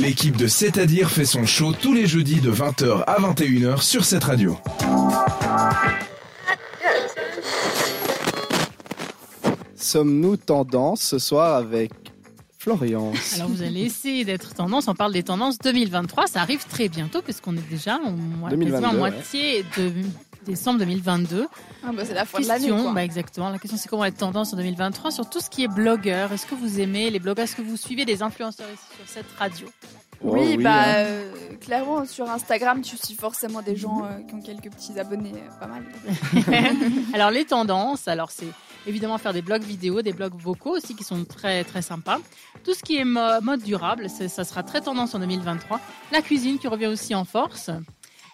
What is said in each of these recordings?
L'équipe de C'est-à-dire fait son show tous les jeudis de 20h à 21h sur cette radio. Sommes-nous tendance ce soir avec Florence Alors vous allez essayer d'être tendance. On parle des tendances 2023. Ça arrive très bientôt puisqu'on est déjà en, mo- 2022, quasiment en ouais. moitié de décembre 2022. Ah bah, c'est la fin de l'année. Question, quoi. bah exactement. La question c'est comment être tendance en 2023 sur tout ce qui est blogueur. Est-ce que vous aimez les blogueurs? Est-ce que vous suivez des influenceurs ici sur cette radio? Oh oui, bah hein. euh, clairement sur Instagram, tu suis forcément des gens euh, qui ont quelques petits abonnés, euh, pas mal. Alors les tendances, alors c'est évidemment faire des blogs vidéo, des blogs vocaux aussi qui sont très très sympas. Tout ce qui est mo- mode durable, ça sera très tendance en 2023. La cuisine qui revient aussi en force.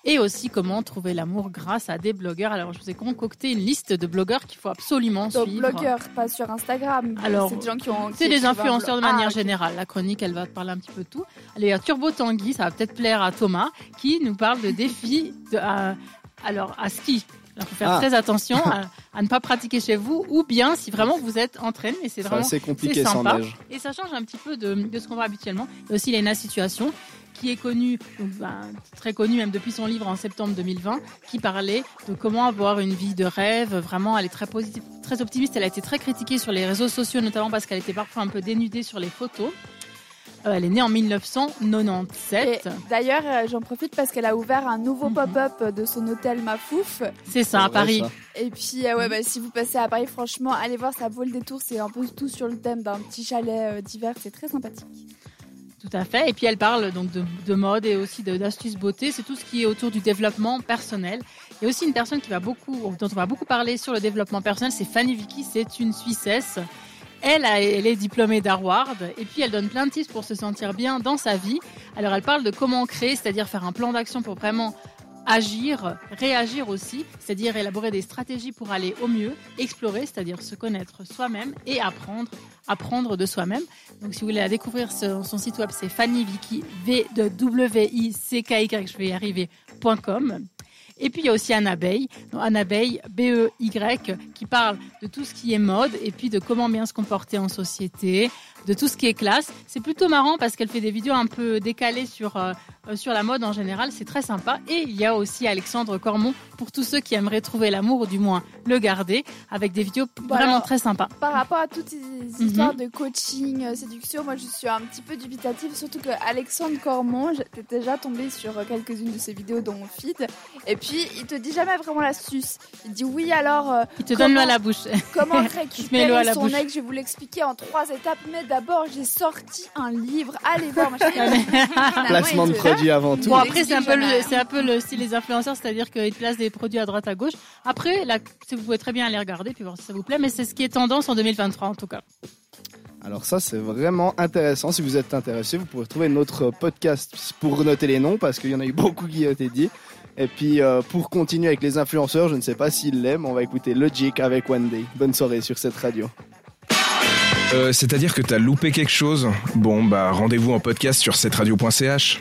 Et aussi comment trouver l'amour grâce à des blogueurs. Alors je vous ai concocté une liste de blogueurs qu'il faut absolument Donc suivre. blogueurs, pas sur Instagram. Alors, c'est des gens qui ont. C'est des influenceurs de manière Ah, générale. La chronique, elle va te parler un petit peu de tout. Allez, à Turbo Tanguy, ça va peut-être plaire à Thomas, qui nous parle de défis de, à- alors, à ski. Il faut faire Ah. très attention à, à ne pas pratiquer chez vous, ou bien si vraiment vous êtes entraîné, et c'est C'est vraiment assez compliqué c'est sans sympa. neige. et ça change un petit peu de, de ce qu'on voit habituellement. Il y a aussi Lena Situation, qui est connue, donc, ben, très connue même depuis son livre en septembre 2020, qui parlait de comment avoir une vie de rêve. Vraiment, elle est très positive, très optimiste. Elle a été très critiquée sur les réseaux sociaux, notamment parce qu'elle était parfois un peu dénudée sur les photos. Euh, elle est née en 1997. Et D'ailleurs, euh, j'en profite parce qu'elle a ouvert un nouveau Mhm. pop-up de son hôtel Mafouf. C'est ça, à Paris. ça. Et puis, euh, ouais, bah, si vous passez à Paris, franchement, allez voir, ça vaut le détour. C'est un peu tout sur le thème d'un petit chalet euh, d'hiver. C'est très sympathique. Tout à fait. Et puis elle parle donc de, de mode et aussi d'astuces beauté. C'est tout ce qui est autour du développement personnel. Et aussi une personne qui va beaucoup, dont on va beaucoup parler sur le développement personnel, c'est Fanny Vicky. C'est une Suissesse. Elle, a- elle est diplômée d'Harvard et puis elle donne plein de tips pour se sentir bien dans sa vie. Alors elle parle de comment créer, c'est-à-dire faire un plan d'action pour vraiment agir, réagir aussi, c'est-à-dire élaborer des stratégies pour aller au mieux, explorer, c'est-à-dire se connaître soi-même et apprendre, apprendre de soi-même. Donc, si vous voulez la découvrir, son, son site web, c'est Fanny Vicky, V de W I C K Y, je vais y arriver, .com. Et puis il y a aussi Annabeille, Annabeille B-E-Y, qui parle de tout ce qui est mode et puis de comment bien se comporter en société, de tout ce qui est classe. C'est plutôt marrant parce qu'elle fait des vidéos un peu décalées sur, euh, sur la mode en général, c'est très sympa. Et il y a aussi Alexandre Cormon pour tous ceux qui aimeraient trouver l'amour ou du moins le garder, avec des vidéos vraiment alors, très sympas. Par rapport à toutes ces Mhm. histoires de coaching, euh, séduction, moi je suis un petit peu dubitative, surtout que Alexandre Cormon, j'étais déjà tombée sur euh, quelques-unes de ses vidéos dans mon feed, et puis il te dit jamais vraiment l'astuce. Il dit oui alors euh, Il te Comment- donne l'eau à la bouche. comment l'eau à récupérer la son ex, je vais vous l'expliquer en trois étapes, mais d'abord j'ai sorti un livre, allez voir. machin. Finalement, Placement de avant tout. Bon, après, c'est un, peu le, jamais, c'est un peu le style des influenceurs, c'est-à-dire qu'ils placent des produits à droite à gauche. Après, là, si vous pouvez très bien aller regarder puis voir si ça vous plaît, mais c'est ce qui est tendance en 2023 en tout cas. Alors ça, c'est vraiment intéressant. Si vous êtes intéressé, vous pouvez trouver notre podcast pour noter les noms, parce qu'il y en a eu beaucoup qui ont été dit. Et puis, euh, pour continuer avec les influenceurs, je ne sais pas s'ils l'aiment, on va écouter Logic avec One Day. Bonne soirée sur cette radio. Euh, C'est-à-dire que t'as loupé quelque chose? Bon, bah rendez-vous en podcast sur cetteradio.ch.